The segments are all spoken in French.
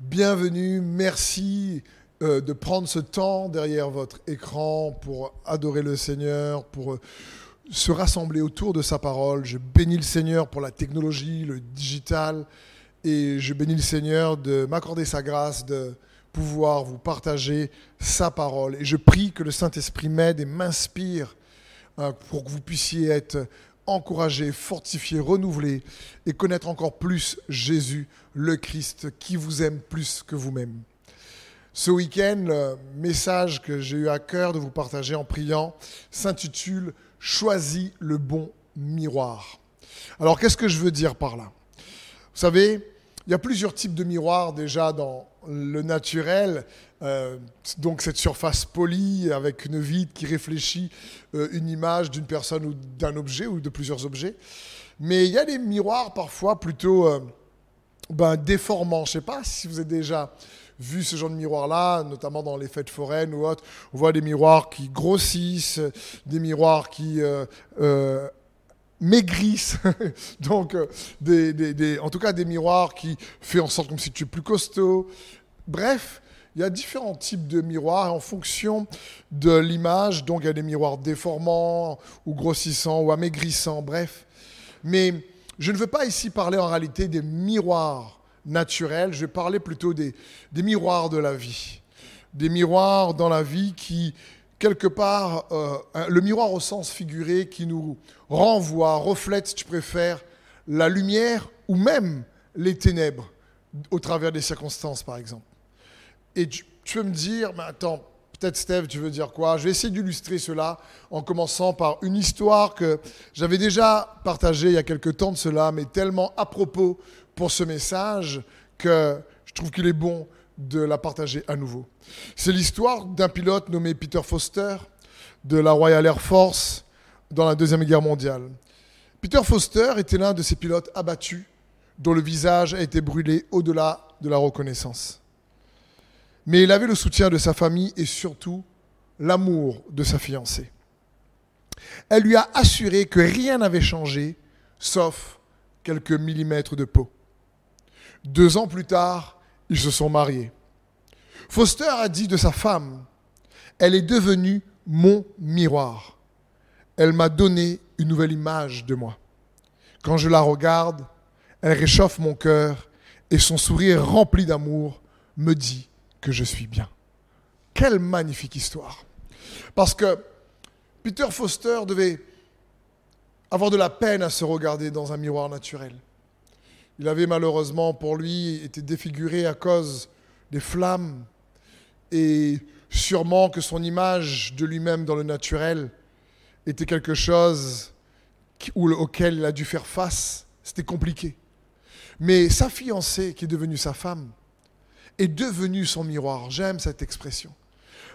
bienvenue, merci euh, de prendre ce temps derrière votre écran pour adorer le Seigneur, pour euh, se rassembler autour de sa parole. Je bénis le Seigneur pour la technologie, le digital, et je bénis le Seigneur de m'accorder sa grâce, de pouvoir vous partager sa parole. Et je prie que le Saint-Esprit m'aide et m'inspire euh, pour que vous puissiez être encouragé, fortifié, renouvelé et connaître encore plus Jésus, le Christ, qui vous aime plus que vous-même. Ce week-end, le message que j'ai eu à cœur de vous partager en priant s'intitule Choisis le bon miroir. Alors qu'est-ce que je veux dire par là? Vous savez, il y a plusieurs types de miroirs déjà dans le naturel. Euh, donc cette surface polie avec une vitre qui réfléchit euh, une image d'une personne ou d'un objet ou de plusieurs objets. Mais il y a des miroirs parfois plutôt euh, ben, déformants. Je ne sais pas si vous avez déjà vu ce genre de miroir-là, notamment dans les fêtes foraines ou autres. On voit des miroirs qui grossissent, des miroirs qui maigrissent, donc des, en tout cas des miroirs qui font en sorte comme si tu es plus costaud. Bref, il y a différents types de miroirs en fonction de l'image. Donc il y a des miroirs déformants ou grossissants ou amaigrissants, bref. Mais je ne veux pas ici parler en réalité des miroirs naturels, je vais parler plutôt des, des miroirs de la vie. Des miroirs dans la vie qui, quelque part, euh, le miroir au sens figuré qui nous renvoie, reflète, si tu préfères, la lumière ou même les ténèbres au travers des circonstances, par exemple. Et tu, tu veux me dire, mais attends, peut-être Steve, tu veux dire quoi? Je vais essayer d'illustrer cela en commençant par une histoire que j'avais déjà partagée il y a quelques temps de cela, mais tellement à propos pour ce message que je trouve qu'il est bon de la partager à nouveau. C'est l'histoire d'un pilote nommé Peter Foster de la Royal Air Force dans la Deuxième Guerre mondiale. Peter Foster était l'un de ces pilotes abattus dont le visage a été brûlé au-delà de la reconnaissance. Mais il avait le soutien de sa famille et surtout l'amour de sa fiancée. Elle lui a assuré que rien n'avait changé, sauf quelques millimètres de peau. Deux ans plus tard, ils se sont mariés. Foster a dit de sa femme, elle est devenue mon miroir. Elle m'a donné une nouvelle image de moi. Quand je la regarde, elle réchauffe mon cœur et son sourire rempli d'amour me dit que je suis bien. Quelle magnifique histoire. Parce que Peter Foster devait avoir de la peine à se regarder dans un miroir naturel. Il avait malheureusement pour lui été défiguré à cause des flammes et sûrement que son image de lui-même dans le naturel était quelque chose auquel il a dû faire face. C'était compliqué. Mais sa fiancée, qui est devenue sa femme, est devenue son miroir. J'aime cette expression.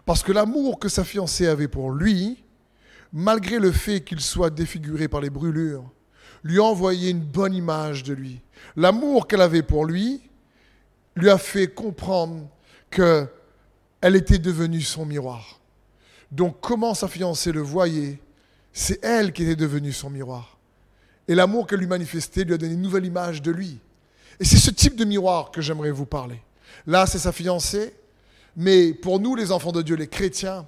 Parce que l'amour que sa fiancée avait pour lui, malgré le fait qu'il soit défiguré par les brûlures, lui a envoyé une bonne image de lui. L'amour qu'elle avait pour lui lui a fait comprendre qu'elle était devenue son miroir. Donc comment sa fiancée le voyait, c'est elle qui était devenue son miroir. Et l'amour qu'elle lui manifestait lui a donné une nouvelle image de lui. Et c'est ce type de miroir que j'aimerais vous parler. Là, c'est sa fiancée, mais pour nous, les enfants de Dieu, les chrétiens,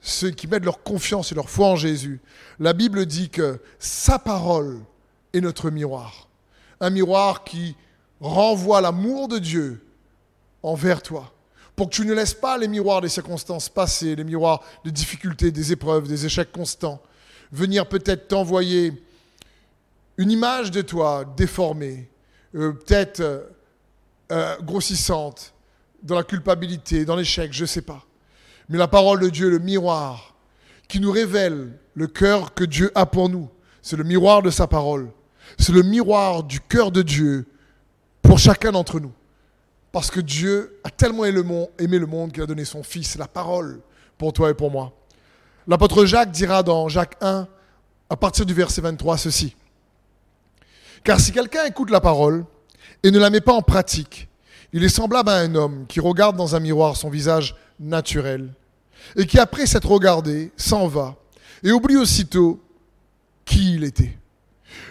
ceux qui mettent leur confiance et leur foi en Jésus, la Bible dit que sa parole est notre miroir. Un miroir qui renvoie l'amour de Dieu envers toi. Pour que tu ne laisses pas les miroirs des circonstances passées, les miroirs des difficultés, des épreuves, des échecs constants, venir peut-être t'envoyer une image de toi déformée, euh, peut-être euh, euh, grossissante, dans la culpabilité, dans l'échec, je ne sais pas. Mais la parole de Dieu, le miroir, qui nous révèle le cœur que Dieu a pour nous, c'est le miroir de sa parole. C'est le miroir du cœur de Dieu pour chacun d'entre nous. Parce que Dieu a tellement aimé le monde qu'il a donné son Fils, la parole, pour toi et pour moi. L'apôtre Jacques dira dans Jacques 1, à partir du verset 23, ceci. Car si quelqu'un écoute la parole et ne la met pas en pratique, il est semblable à un homme qui regarde dans un miroir son visage naturel et qui, après s'être regardé, s'en va et oublie aussitôt qui il était.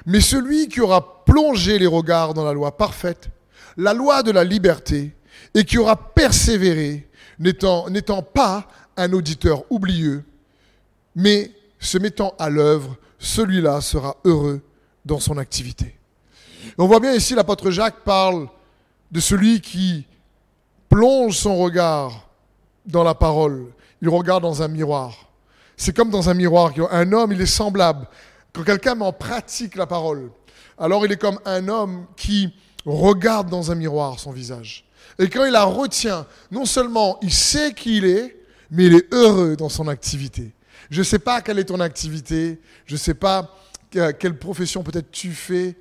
Mais celui qui aura plongé les regards dans la loi parfaite, la loi de la liberté, et qui aura persévéré, n'étant pas un auditeur oublieux, mais se mettant à l'œuvre, celui-là sera heureux dans son activité. on voit bien ici, l'apôtre Jacques parle de celui qui plonge son regard dans la parole. Il regarde dans un miroir. C'est comme dans un miroir. Un homme, il est semblable. Quand quelqu'un met en pratique la parole, alors il est comme un homme qui regarde dans un miroir son visage. Et quand il la retient, non seulement il sait qui il est, mais il est heureux dans son activité. Je ne sais pas quelle est ton activité, je ne sais pas quelle profession peut-être tu fais,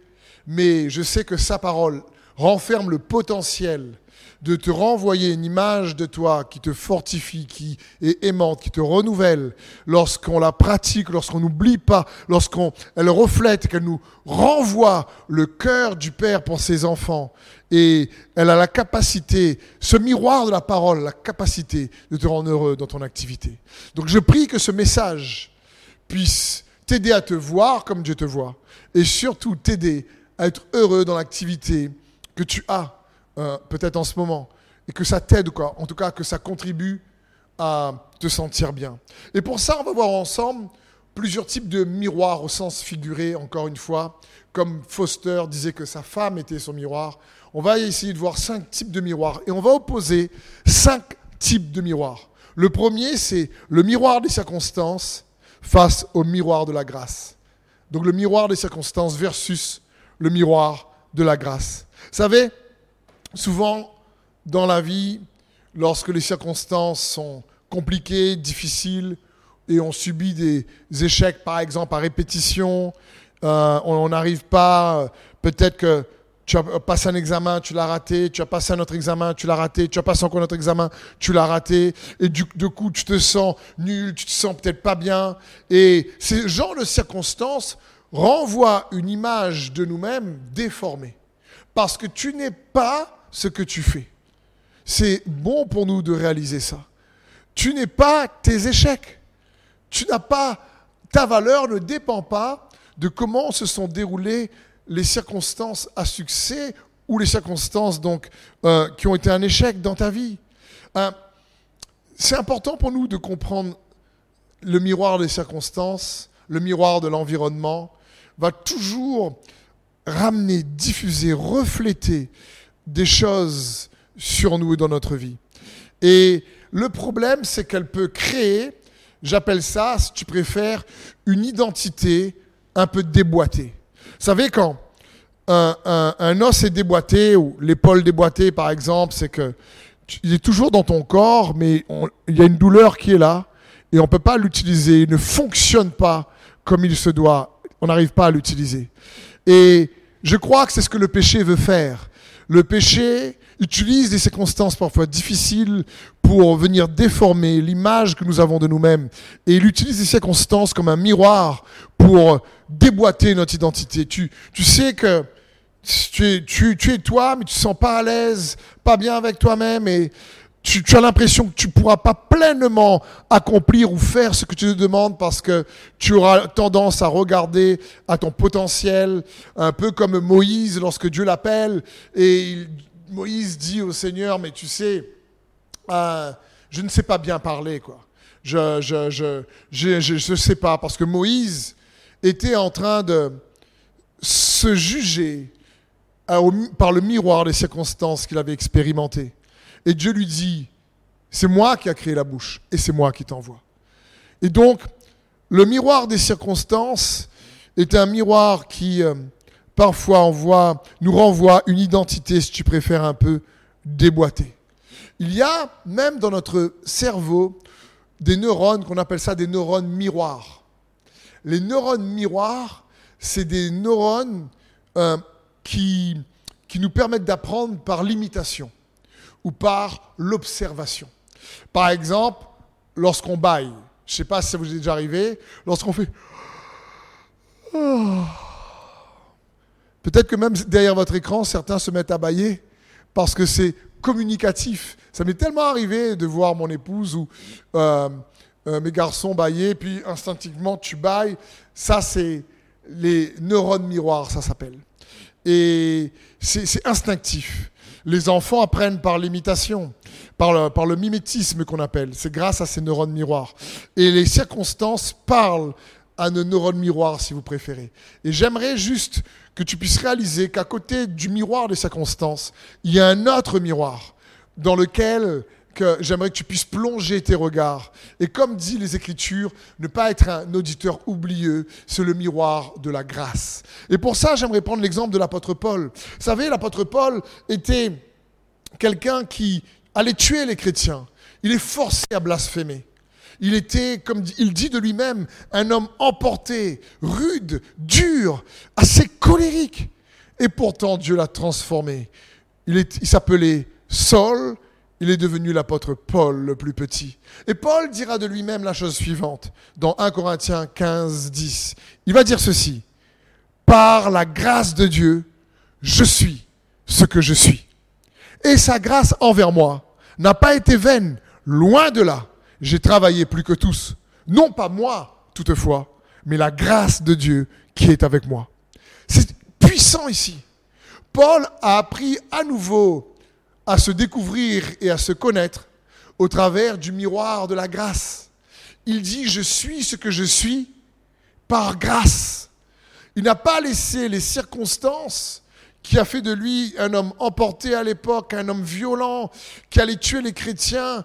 mais je sais que sa parole renferme le potentiel de te renvoyer une image de toi qui te fortifie, qui est aimante, qui te renouvelle, lorsqu'on la pratique, lorsqu'on n'oublie pas, lorsqu'on elle reflète, qu'elle nous renvoie le cœur du Père pour ses enfants. Et elle a la capacité, ce miroir de la parole, la capacité de te rendre heureux dans ton activité. Donc je prie que ce message puisse t'aider à te voir comme Dieu te voit, et surtout t'aider à être heureux dans l'activité que tu as euh, peut-être en ce moment, et que ça t'aide, quoi. En tout cas, que ça contribue à te sentir bien. Et pour ça, on va voir ensemble plusieurs types de miroirs au sens figuré, encore une fois. Comme Foster disait que sa femme était son miroir, on va essayer de voir cinq types de miroirs. Et on va opposer cinq types de miroirs. Le premier, c'est le miroir des circonstances face au miroir de la grâce. Donc le miroir des circonstances versus le miroir de la grâce. Vous savez, Souvent, dans la vie, lorsque les circonstances sont compliquées, difficiles, et on subit des échecs, par exemple, à répétition, euh, on n'arrive pas, peut-être que tu as passé un examen, tu l'as raté, tu as passé un autre examen, tu l'as raté, tu as passé encore un autre examen, tu l'as raté, et du, coup, tu te sens nul, tu te sens peut-être pas bien. Et ce genre de circonstances renvoient une image de nous-mêmes déformée. Parce que tu n'es pas ce que tu fais. C'est bon pour nous de réaliser ça. Tu n'es pas tes échecs. Tu n'as pas, ta valeur ne dépend pas de comment se sont déroulées les circonstances à succès ou les circonstances donc euh, qui ont été un échec dans ta vie. Euh, c'est important pour nous de comprendre le miroir des circonstances, le miroir de l'environnement, va toujours ramener, diffuser, refléter des choses sur nous et dans notre vie. Et le problème, c'est qu'elle peut créer, j'appelle ça, si tu préfères, une identité un peu déboîtée. Vous savez, quand un, os est déboîté, ou l'épaule déboîtée par exemple, c'est que il est toujours dans ton corps, mais il y a une douleur qui est là, et on ne peut pas l'utiliser, il ne fonctionne pas comme il se doit, on n'arrive pas à l'utiliser. Et je crois que c'est ce que le péché veut faire. Le péché utilise des circonstances parfois difficiles pour venir déformer l'image que nous avons de nous-mêmes. Et il utilise ces circonstances comme un miroir pour déboîter notre identité. Tu, tu sais que tu es, toi, mais tu te sens pas à l'aise, pas bien avec toi-même. Et tu, as l'impression que tu ne pourras pas pleinement accomplir ou faire ce que tu te demandes parce que tu auras tendance à regarder à ton potentiel, un peu comme Moïse lorsque Dieu l'appelle et Moïse dit au Seigneur, mais tu sais, euh, je ne sais pas bien parler, quoi. Je je, je, je, je sais pas, parce que Moïse était en train de se juger euh, par le miroir des circonstances qu'il avait expérimentées. Et Dieu lui dit, c'est moi qui a créé la bouche et c'est moi qui t'envoie. Et donc, le miroir des circonstances est un miroir qui euh, parfois nous renvoie une identité, si tu préfères, un peu déboîtée. Il y a même dans notre cerveau des neurones qu'on appelle ça des neurones miroirs. Les neurones miroirs, c'est des neurones euh, qui, qui nous permettent d'apprendre par l'imitation ou par l'observation. Par exemple, lorsqu'on baille, je ne sais pas si ça vous est déjà arrivé, lorsqu'on fait... Oh. Peut-être que même derrière votre écran, certains se mettent à bailler parce que c'est communicatif. Ça m'est tellement arrivé de voir mon épouse ou euh, euh, mes garçons bailler, puis instinctivement tu bailles. Ça, c'est les neurones miroirs, ça s'appelle. Et c'est instinctif. Les enfants apprennent par l'imitation, par le, mimétisme qu'on appelle. C'est grâce à ces neurones miroirs. Et les circonstances parlent à nos neurones miroirs, si vous préférez. Et j'aimerais juste que tu puisses réaliser qu'à côté du miroir des circonstances, il y a un autre miroir dans lequel que j'aimerais que tu puisses plonger tes regards. Et comme dit les Écritures, ne pas être un auditeur oublieux, c'est le miroir de la grâce. Et pour ça, j'aimerais prendre l'exemple de l'apôtre Paul. Vous savez, l'apôtre Paul était quelqu'un qui allait tuer les chrétiens. Il est forcé à blasphémer. Il était, comme il dit de lui-même, un homme emporté, rude, dur, assez colérique. Et pourtant, Dieu l'a transformé. Il, il s'appelait Saul, il est devenu l'apôtre Paul le plus petit. Et Paul dira de lui-même la chose suivante dans 1 Corinthiens 15, 10. Il va dire ceci. Par la grâce de Dieu, je suis ce que je suis. Et sa grâce envers moi n'a pas été vaine, loin de là. J'ai travaillé plus que tous. Non pas moi, toutefois, mais la grâce de Dieu qui est avec moi. C'est puissant ici. Paul a appris à nouveau à se découvrir et à se connaître au travers du miroir de la grâce. Il dit, je suis ce que je suis par grâce. Il n'a pas laissé les circonstances qui a fait de lui un homme emporté à l'époque, un homme violent, qui allait tuer les chrétiens.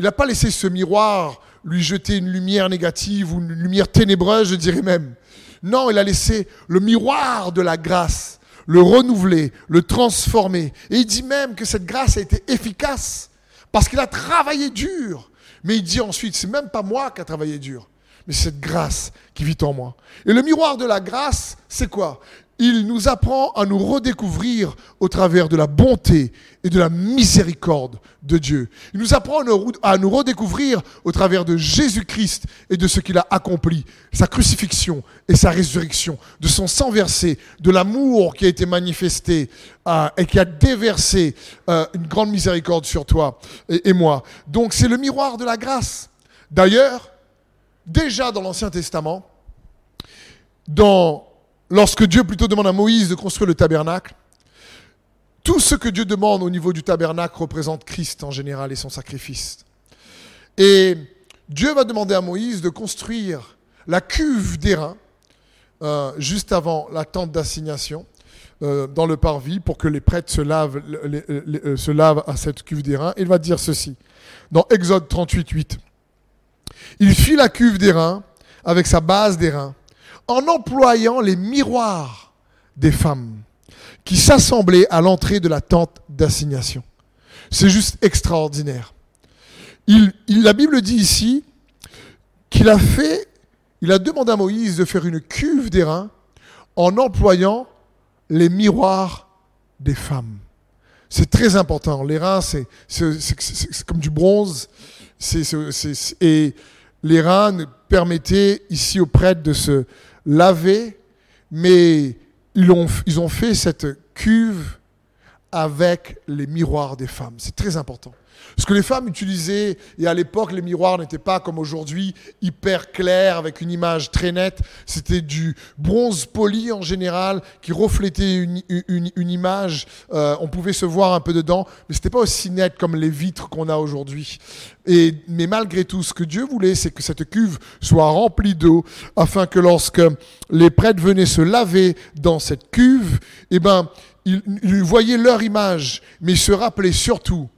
Il n'a pas laissé ce miroir lui jeter une lumière négative ou une lumière ténébreuse, je dirais même. Non, il a laissé le miroir de la grâce le renouveler, le transformer. Et il dit même que cette grâce a été efficace parce qu'il a travaillé dur. Mais il dit ensuite, c'est même pas moi qui a travaillé dur, mais cette grâce qui vit en moi. Et le miroir de la grâce, c'est quoi? Il nous apprend à nous redécouvrir au travers de la bonté et de la miséricorde de Dieu. Il nous apprend à nous redécouvrir au travers de Jésus-Christ et de ce qu'il a accompli, sa crucifixion et sa résurrection, de son sang versé, de l'amour qui a été manifesté euh, et qui a déversé euh, une grande miséricorde sur toi et, et moi. Donc c'est le miroir de la grâce. D'ailleurs, déjà dans l'Ancien Testament, dans lorsque Dieu plutôt demande à Moïse de construire le tabernacle, tout ce que Dieu demande au niveau du tabernacle représente Christ en général et son sacrifice. Et Dieu va demander à Moïse de construire la cuve d'airain euh, juste avant la tente d'assignation euh, dans le parvis pour que les prêtres se lavent, euh, se lavent à cette cuve d'airain. Il va dire ceci dans Exode 38, 8. Il fit la cuve d'airain avec sa base d'airain en employant les miroirs des femmes qui s'assemblaient à l'entrée de la tente d'assignation. C'est juste extraordinaire. La Bible dit ici qu'il a fait, il a demandé à Moïse de faire une cuve d'airain en employant les miroirs des femmes. C'est très important. Les reins, c'est comme du bronze. et les reins permettaient ici aux prêtres de se, lavé, mais ils ont, ils ont fait cette cuve avec les miroirs des femmes. C'est très important. Ce que les femmes utilisaient, et à l'époque les miroirs n'étaient pas comme aujourd'hui hyper clairs avec une image très nette, c'était du bronze poli en général qui reflétait une, image, euh, on pouvait se voir un peu dedans, mais c'était pas aussi net comme les vitres qu'on a aujourd'hui. Et, mais malgré tout, ce que Dieu voulait, c'est que cette cuve soit remplie d'eau, afin que lorsque les prêtres venaient se laver dans cette cuve, eh ben, ils, ils voyaient leur image, mais ils se rappelaient surtout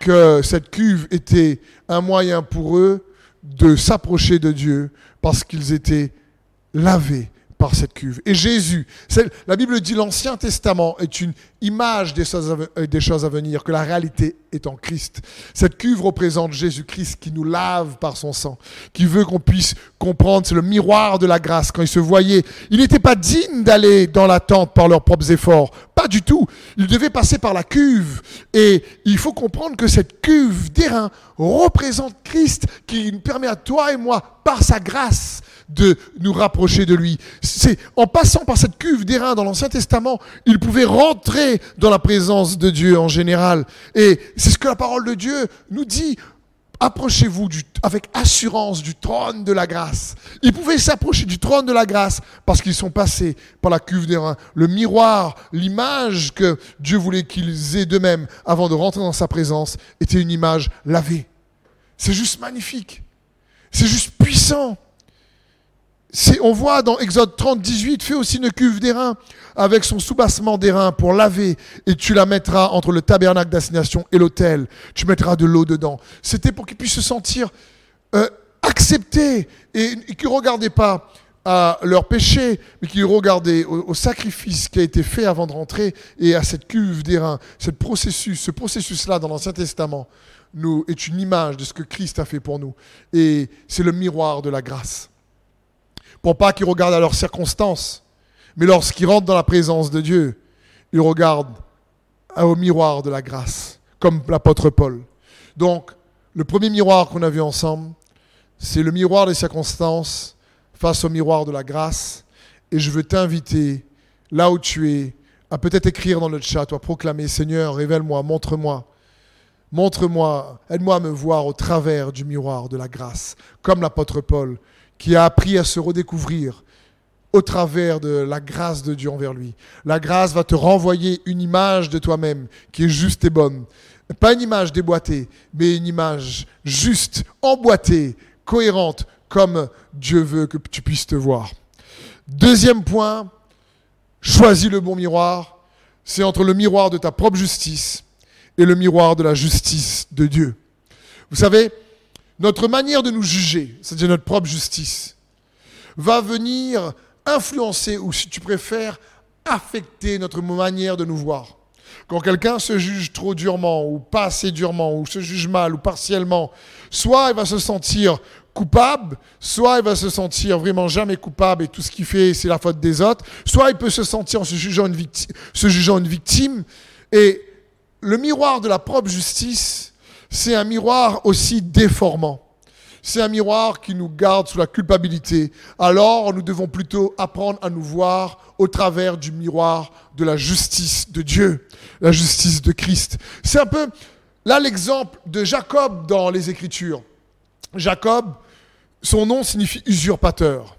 que cette cuve était un moyen pour eux de s'approcher de Dieu parce qu'ils étaient lavés par cette cuve. Et Jésus, la Bible dit l'Ancien Testament est une image des choses, à, des choses à venir, que la réalité est en Christ. Cette cuve représente Jésus-Christ qui nous lave par son sang, qui veut qu'on puisse comprendre, c'est le miroir de la grâce. Quand ils se voyaient, ils n'étaient pas dignes d'aller dans la tente par leurs propres efforts, pas du tout. Ils devaient passer par la cuve. Et il faut comprendre que cette cuve d'airain représente Christ qui nous permet à toi et moi, par sa grâce, de nous rapprocher de lui. C'est en passant par cette cuve d'airain dans l'Ancien Testament, ils pouvaient rentrer dans la présence de Dieu en général. Et c'est ce que la parole de Dieu nous dit approchez-vous avec assurance du trône de la grâce. Ils pouvaient s'approcher du trône de la grâce parce qu'ils sont passés par la cuve des. Le miroir, l'image que Dieu voulait qu'ils aient d'eux-mêmes avant de rentrer dans sa présence était une image lavée. C'est juste magnifique. C'est juste puissant. On voit dans Exode 30, 18, fais aussi une cuve d'airain avec son soubassement d'airain pour laver et tu la mettras entre le tabernacle d'assignation et l'autel. Tu mettras de l'eau dedans. C'était pour qu'ils puissent se sentir euh, acceptés et, qu'ils ne regardaient pas à leur péché, mais qu'ils regardaient au, sacrifice qui a été fait avant de rentrer et à cette cuve d'airain, ce processus, ce processus-là dans l'Ancien Testament nous, est une image de ce que Christ a fait pour nous. Et c'est le miroir de la grâce pour pas qu'ils regardent à leurs circonstances, mais lorsqu'ils rentrent dans la présence de Dieu, ils regardent au miroir de la grâce, comme l'apôtre Paul. Donc, le premier miroir qu'on a vu ensemble, c'est le miroir des circonstances face au miroir de la grâce. Et je veux t'inviter, là où tu es, à peut-être écrire dans le chat, à proclamer, Seigneur, révèle-moi, montre-moi. Montre-moi, aide-moi à me voir au travers du miroir de la grâce, comme l'apôtre Paul qui a appris à se redécouvrir au travers de la grâce de Dieu envers lui. La grâce va te renvoyer une image de toi-même qui est juste et bonne. Pas une image déboîtée, mais une image juste, emboîtée, cohérente, comme Dieu veut que tu puisses te voir. Deuxième point, choisis le bon miroir. C'est entre le miroir de ta propre justice et le miroir de la justice de Dieu. Vous savez, notre manière de nous juger, c'est-à-dire notre propre justice, va venir influencer, ou si tu préfères, affecter notre manière de nous voir. Quand quelqu'un se juge trop durement, ou pas assez durement, ou se juge mal, ou partiellement, soit il va se sentir coupable, soit il va se sentir vraiment jamais coupable et tout ce qu'il fait, c'est la faute des autres, soit il peut se sentir en se jugeant une victime, se jugeant une victime. Et le miroir de la propre justice, c'est un miroir aussi déformant. C'est un miroir qui nous garde sous la culpabilité. Alors nous devons plutôt apprendre à nous voir au travers du miroir de la justice de Dieu, la justice de Christ. C'est un peu là l'exemple de Jacob dans les Écritures. Jacob, son nom signifie usurpateur.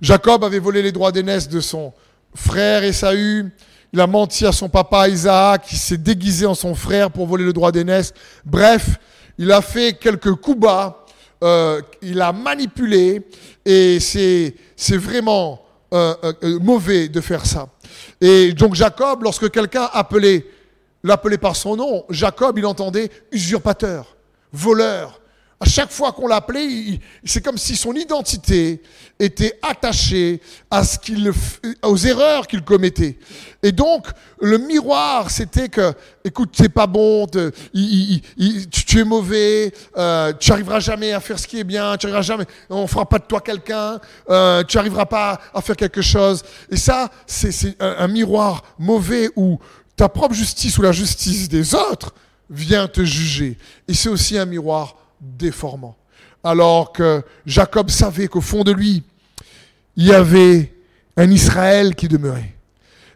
Jacob avait volé les droits d'aînesse de son frère Esaü. Il a menti à son papa Isaac, il s'est déguisé en son frère pour voler le droit d'aînesse. Bref, il a fait quelques coups bas, euh, il a manipulé, et c'est, vraiment euh, euh, mauvais de faire ça. Et donc Jacob, lorsque quelqu'un appelait, l'appelait par son nom, Jacob, il entendait usurpateur, voleur, à chaque fois qu'on l'appelait, c'est comme si son identité était attachée à ce qu'il, aux erreurs qu'il commettait. Et donc, le miroir, c'était que, écoute, c'est pas bon, tu, es mauvais, euh, tu n'arriveras jamais à faire ce qui est bien, tu arriveras jamais, on fera pas de toi quelqu'un, euh, tu n'arriveras pas à faire quelque chose. Et ça, c'est, un, un miroir mauvais où ta propre justice ou la justice des autres vient te juger. Et c'est aussi un miroir déformant. Alors que Jacob savait qu'au fond de lui, il y avait un Israël qui demeurait.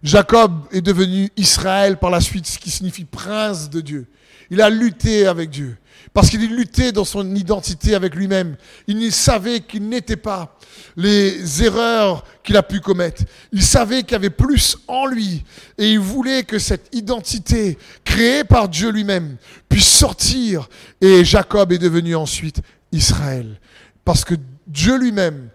Jacob est devenu Israël par la suite, ce qui signifie prince de Dieu. Il a lutté avec Dieu. Parce qu'il luttait dans son identité avec lui-même. Il savait qu'il n'était pas les erreurs qu'il a pu commettre. Il savait qu'il y avait plus en lui. Et il voulait que cette identité créée par Dieu lui-même puisse sortir. Et Jacob est devenu ensuite Israël. Parce que Dieu lui-même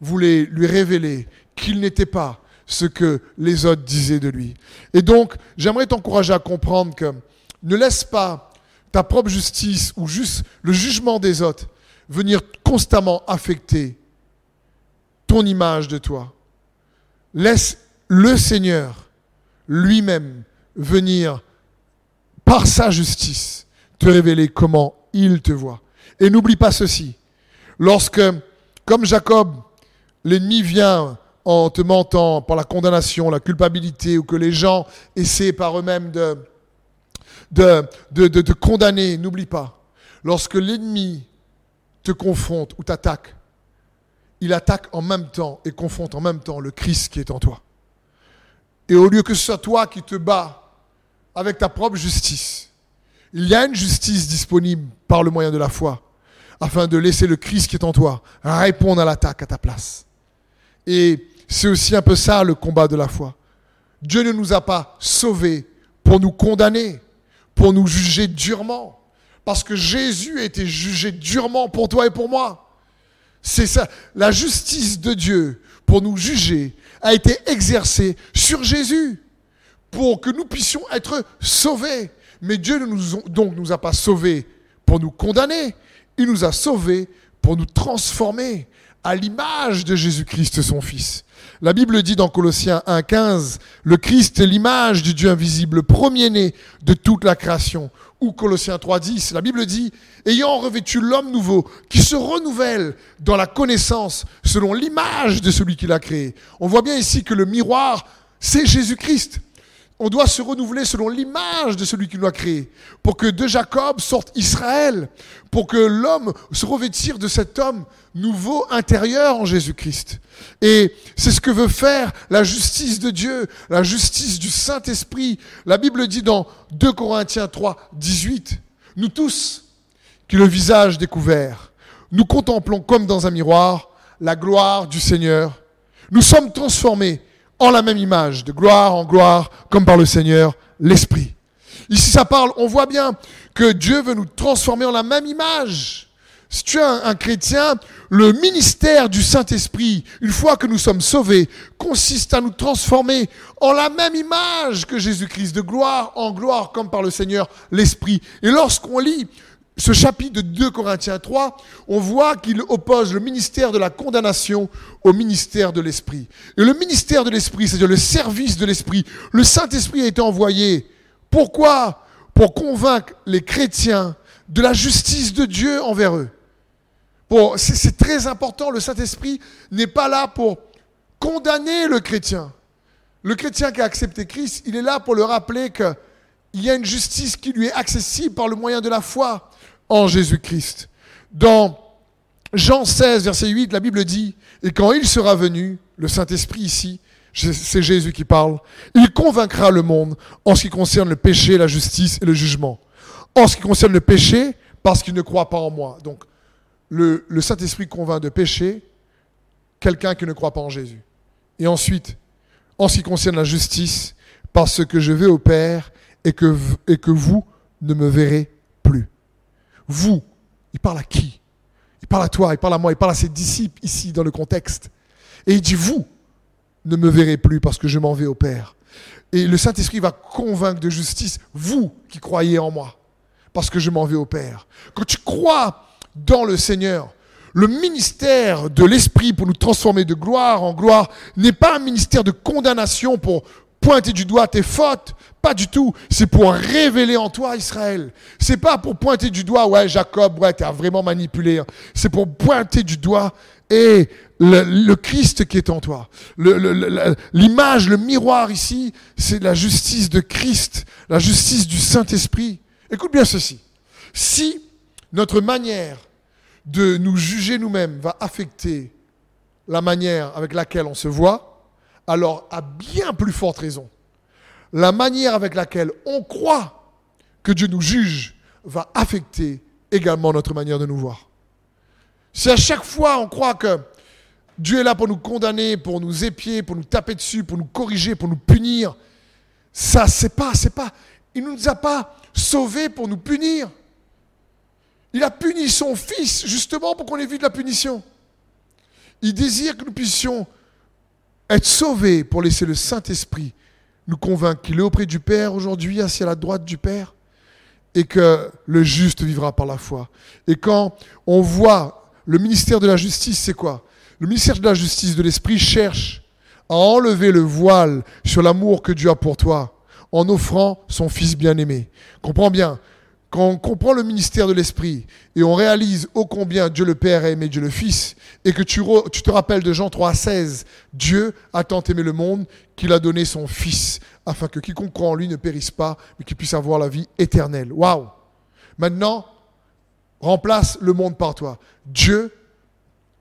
voulait lui révéler qu'il n'était pas ce que les autres disaient de lui. Et donc, j'aimerais t'encourager à comprendre que ne laisse pas ta propre justice ou juste le jugement des autres venir constamment affecter ton image de toi. Laisse le Seigneur lui-même venir par sa justice te révéler comment il te voit. Et n'oublie pas ceci. Lorsque, comme Jacob, l'ennemi vient en te mentant par la condamnation, la culpabilité, ou que les gens essaient par eux-mêmes de, de, condamner, n'oublie pas, lorsque l'ennemi te confronte ou t'attaque, il attaque en même temps et confronte en même temps le Christ qui est en toi. Et au lieu que ce soit toi qui te bats avec ta propre justice, il y a une justice disponible par le moyen de la foi. afin de laisser le Christ qui est en toi répondre à l'attaque à ta place. Et c'est aussi un peu ça le combat de la foi. Dieu ne nous a pas sauvés pour nous condamner, pour nous juger durement, parce que Jésus a été jugé durement pour toi et pour moi. C'est ça, la justice de Dieu pour nous juger a été exercée sur Jésus pour que nous puissions être sauvés. Mais Dieu ne nous, donc a pas sauvés pour nous condamner, il nous a sauvés pour nous transformer à l'image de Jésus-Christ, son Fils. La Bible dit dans Colossiens 1.15, le Christ est l'image du Dieu invisible, premier-né de toute la création. Ou Colossiens 3.10, la Bible dit, ayant revêtu l'homme nouveau, qui se renouvelle dans la connaissance selon l'image de celui qui l'a créé. On voit bien ici que le miroir, c'est Jésus-Christ. On doit se renouveler selon l'image de celui qui nous a créé, pour que de Jacob sorte Israël, pour que l'homme se revêtire de cet homme nouveau intérieur en Jésus-Christ. Et c'est ce que veut faire la justice de Dieu, la justice du Saint-Esprit. La Bible dit dans 2 Corinthiens 3, 18, nous tous, qui le visage découvert, nous contemplons comme dans un miroir la gloire du Seigneur, nous sommes transformés en la même image, de gloire en gloire, comme par le Seigneur, l'Esprit. Ici, ça parle, on voit bien que Dieu veut nous transformer en la même image. Si tu es un, chrétien, le ministère du Saint-Esprit, une fois que nous sommes sauvés, consiste à nous transformer en la même image que Jésus-Christ, de gloire en gloire, comme par le Seigneur l'Esprit. Et lorsqu'on lit ce chapitre de 2 Corinthiens 3, on voit qu'il oppose le ministère de la condamnation au ministère de l'Esprit. Et le ministère de l'Esprit, c'est-à-dire le service de l'Esprit, le Saint-Esprit a été envoyé. Pourquoi? Pour convaincre les chrétiens de la justice de Dieu envers eux. Bon, c'est très important, le Saint-Esprit n'est pas là pour condamner le chrétien. Le chrétien qui a accepté Christ, il est là pour le rappeler qu'il y a une justice qui lui est accessible par le moyen de la foi en Jésus-Christ. Dans Jean 16, verset 8, la Bible dit, et quand il sera venu, le Saint-Esprit ici, c'est Jésus qui parle, il convaincra le monde en ce qui concerne le péché, la justice et le jugement. En ce qui concerne le péché, parce qu'il ne croit pas en moi. Donc, le, Saint-Esprit convainc de péché quelqu'un qui ne croit pas en Jésus. Et ensuite, en ce qui concerne la justice, parce que je vais au Père et que, et que vous ne me verrez. Vous, il parle à qui? Il parle à toi, il parle à moi, il parle à ses disciples ici dans le contexte. Et il dit, vous ne me verrez plus parce que je m'en vais au Père. Et le Saint-Esprit va convaincre de justice, vous qui croyez en moi, parce que je m'en vais au Père. Quand tu crois dans le Seigneur, le ministère de l'Esprit pour nous transformer de gloire en gloire n'est pas un ministère de condamnation pour pointer du doigt tes fautes, pas du tout. C'est pour révéler en toi Israël. C'est pas pour pointer du doigt, ouais, Jacob, ouais, as vraiment manipulé. Hein. C'est pour pointer du doigt et le, Christ qui est en toi. L'image, le, miroir ici, c'est la justice de Christ, la justice du Saint-Esprit. Écoute bien ceci. Si notre manière de nous juger nous-mêmes va affecter la manière avec laquelle on se voit, alors à bien plus forte raison, la manière avec laquelle on croit que Dieu nous juge va affecter également notre manière de nous voir. Si à chaque fois on croit que Dieu est là pour nous condamner, pour nous épier, pour nous taper dessus, pour nous corriger, pour nous punir, ça c'est pas, c'est pas. Il ne nous a pas sauvés pour nous punir. Il a puni son fils justement pour qu'on de la punition. Il désire que nous puissions être sauvés pour laisser le Saint-Esprit nous convaincre qu'il est auprès du Père aujourd'hui, assis à la droite du Père, et que le juste vivra par la foi. Et quand on voit le ministère de la justice, c'est quoi? Le ministère de la justice de l'Esprit cherche à enlever le voile sur l'amour que Dieu a pour toi en offrant son Fils bien-aimé. Comprends bien, quand on comprend le ministère de l'Esprit et on réalise ô combien Dieu le Père a aimé Dieu le Fils, et que tu, te rappelles de Jean 3, 16, Dieu a tant aimé le monde qu'il a donné son Fils, afin que quiconque croit en lui ne périsse pas, mais qu'il puisse avoir la vie éternelle. Waouh Maintenant, remplace le monde par toi. Dieu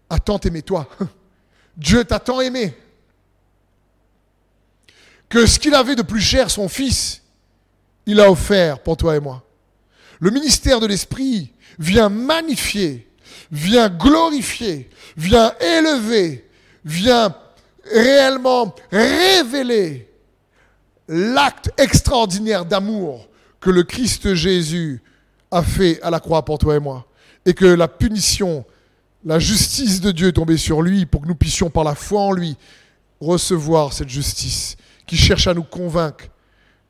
a tant aimé toi. Dieu t'a tant aimé que ce qu'il avait de plus cher, son Fils, il a offert pour toi et moi. Le ministère de l'Esprit vient magnifier vient glorifier, vient élever, vient réellement révéler l'acte extraordinaire d'amour que le Christ Jésus a fait à la croix pour toi et moi. Et que la punition, la justice de Dieu est tombée sur lui pour que nous puissions par la foi en lui recevoir cette justice qui cherche à nous convaincre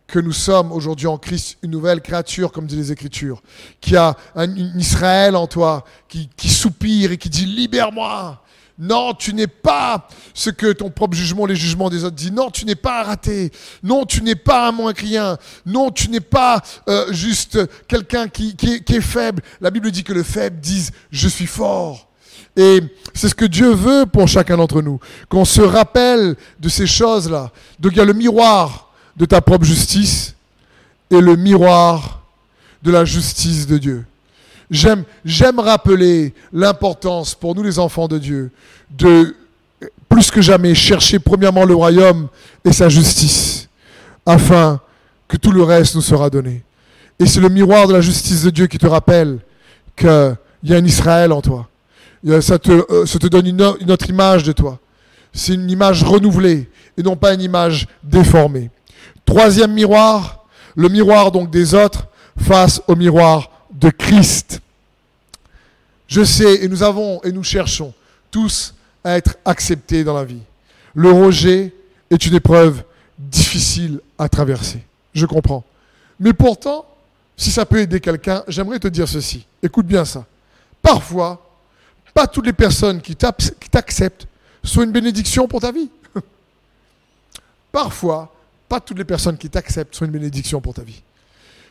que nous sommes aujourd'hui en Christ une nouvelle créature, comme dit les Écritures, qui a un Israël en toi, qui, soupire et qui dit libère-moi, non, tu n'es pas ce que ton propre jugement, les jugements des autres dit. Non, tu n'es pas raté. Non, tu n'es pas un moins que rien. Non, tu n'es pas euh, juste quelqu'un qui, qui, est faible. La Bible dit que le faible dise je suis fort. Et c'est ce que Dieu veut pour chacun d'entre nous. Qu'on se rappelle de ces choses-là. Donc il y a le miroir de ta propre justice et le miroir de la justice de Dieu. J'aime, rappeler l'importance pour nous les enfants de Dieu de plus que jamais chercher premièrement le royaume et sa justice afin que tout le reste nous sera donné. Et c'est le miroir de la justice de Dieu qui te rappelle qu'il y a un Israël en toi. Ça te, euh, ça te donne une autre image de toi. C'est une image renouvelée et non pas une image déformée. Troisième miroir, le miroir donc des autres face au miroir de Christ. Je sais, et nous avons, et nous cherchons tous à être acceptés dans la vie. Le rejet est une épreuve difficile à traverser. Je comprends. Mais pourtant, si ça peut aider quelqu'un, j'aimerais te dire ceci. Écoute bien ça. Parfois, pas toutes les personnes qui t'acceptent sont une bénédiction pour ta vie. Parfois, pas toutes les personnes qui t'acceptent sont une bénédiction pour ta vie.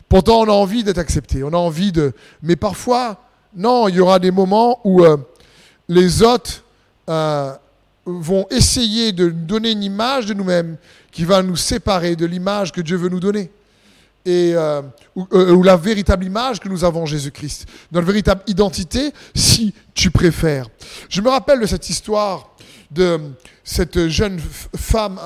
Pourtant, on a envie d'être accepté, on a envie de... Mais parfois, non, il y aura des moments où euh, les autres euh, vont essayer de donner une image de nous-mêmes qui va nous séparer de l'image que Dieu veut nous donner. Et, euh, ou, la véritable image que nous avons en Jésus-Christ, notre véritable identité, si tu préfères. Je me rappelle de cette histoire de cette jeune femme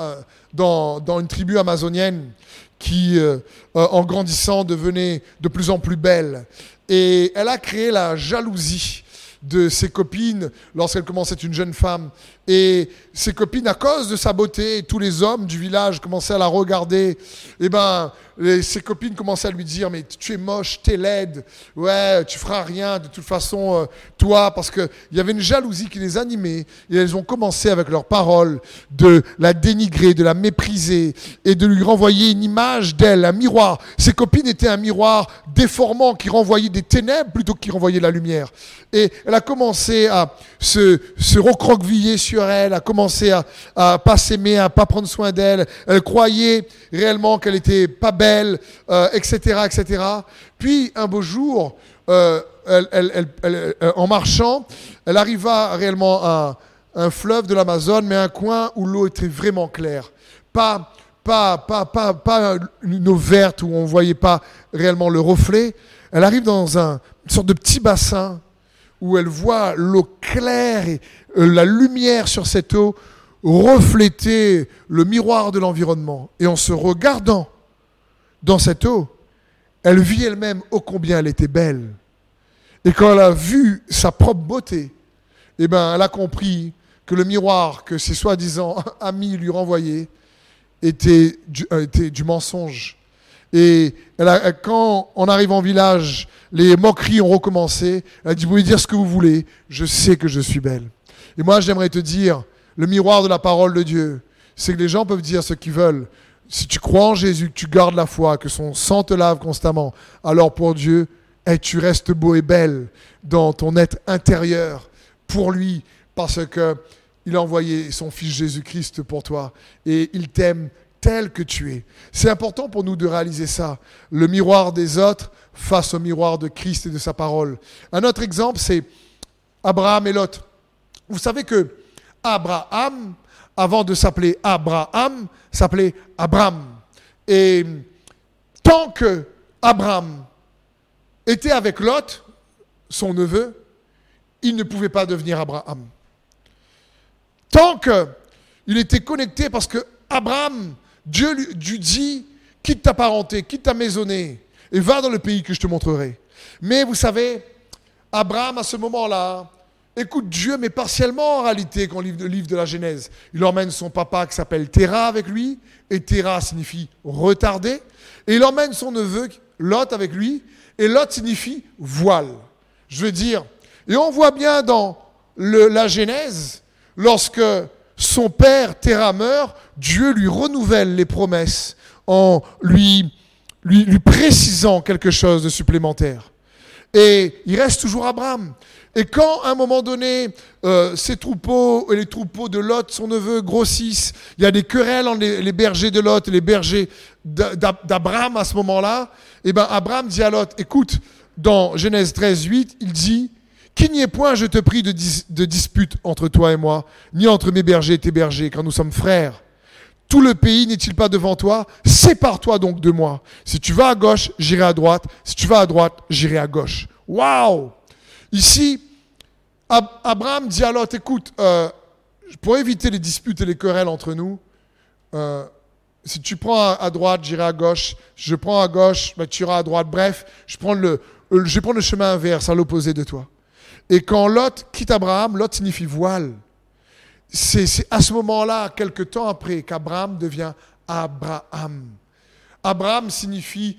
dans, dans, une tribu amazonienne qui, euh, euh, en grandissant, devenait de plus en plus belle. Et elle a créé la jalousie de ses copines lorsqu'elle commençait une jeune femme. Et ses copines, à cause de sa beauté, tous les hommes du village commençaient à la regarder. Et eh ben, ses copines commençaient à lui dire, mais tu es moche, tu es laide, ouais, tu feras rien de toute façon, euh, toi, parce qu'il y avait une jalousie qui les animait. Et elles ont commencé avec leurs paroles de la dénigrer, de la mépriser et de lui renvoyer une image d'elle, un miroir. Ses copines étaient un miroir déformant qui renvoyait des ténèbres plutôt qu'il renvoyait la lumière. Et elle a commencé à se, se recroqueviller sur elle, a commencé à, à pas s'aimer, à pas prendre soin d'elle. Elle croyait réellement qu'elle était pas belle, etc., euh, etc. Puis un beau jour, euh, euh, en marchant, elle arriva réellement à un fleuve de l'Amazone, mais un coin où l'eau était vraiment claire. Pas, une eau verte où on ne voyait pas réellement le reflet. Elle arrive dans un, une sorte de petit bassin où elle voit l'eau claire et la lumière sur cette eau refléter le miroir de l'environnement. Et en se regardant dans cette eau, elle vit elle-même ô combien elle était belle. Et quand elle a vu sa propre beauté, eh ben, elle a compris que le miroir que ses soi-disant amis lui renvoyaient était du, euh, mensonge. Et quand on arrive en village, les moqueries ont recommencé. Elle a dit, vous pouvez dire ce que vous voulez, je sais que je suis belle. Et moi, j'aimerais te dire, le miroir de la parole de Dieu, c'est que les gens peuvent dire ce qu'ils veulent. Si tu crois en Jésus, que tu gardes la foi, que son sang te lave constamment, alors pour Dieu, eh, tu restes beau et belle dans ton être intérieur pour lui, parce que il a envoyé son fils Jésus-Christ pour toi et il t'aime tel que tu es. C'est important pour nous de réaliser ça. Le miroir des autres face au miroir de Christ et de sa parole. Un autre exemple, c'est Abraham et Lot. Vous savez que Abraham, avant de s'appeler Abraham, s'appelait Abraham. Et tant que Abraham était avec Lot, son neveu, il ne pouvait pas devenir Abraham. Tant qu'il était connecté, parce que Abraham Dieu lui dit, quitte ta parenté, quitte ta maisonnée, et va dans le pays que je te montrerai. Mais vous savez, Abraham, à ce moment-là, écoute Dieu, mais partiellement en réalité, quand livre le livre de la Genèse. Il emmène son papa qui s'appelle Terah avec lui, et Terah signifie retardé, et il emmène son neveu Lot avec lui, et Lot signifie voile. Je veux dire, et on voit bien dans la Genèse, lorsque son père Terah meurt, Dieu lui renouvelle les promesses en lui, lui, lui précisant quelque chose de supplémentaire. Et il reste toujours Abraham. Et quand, à un moment donné, euh, ses troupeaux et les troupeaux de Lot, son neveu, grossissent, il y a des querelles entre les, bergers de Lot et les bergers d'Abraham à ce moment-là, et eh ben Abraham dit à Lot, écoute, dans Genèse 13, 8, il dit, qu'il n'y ait point, je te prie, de, de dispute entre toi et moi, ni entre mes bergers et tes bergers, car nous sommes frères. Tout le pays n'est-il pas devant toi? Sépare-toi donc de moi. Si tu vas à gauche, j'irai à droite. Si tu vas à droite, j'irai à gauche. Waouh Ici, Abraham dit à Lot, écoute, euh, pour éviter les disputes et les querelles entre nous, euh, si tu prends à, droite, j'irai à gauche. Je prends à gauche, bah, tu iras à droite. Bref, je, prends le, vais prendre le chemin inverse, à l'opposé de toi. Et quand Lot quitte Abraham, Lot signifie voile c'est à ce moment-là, quelque temps après, qu'Abraham devient Abraham. Abraham signifie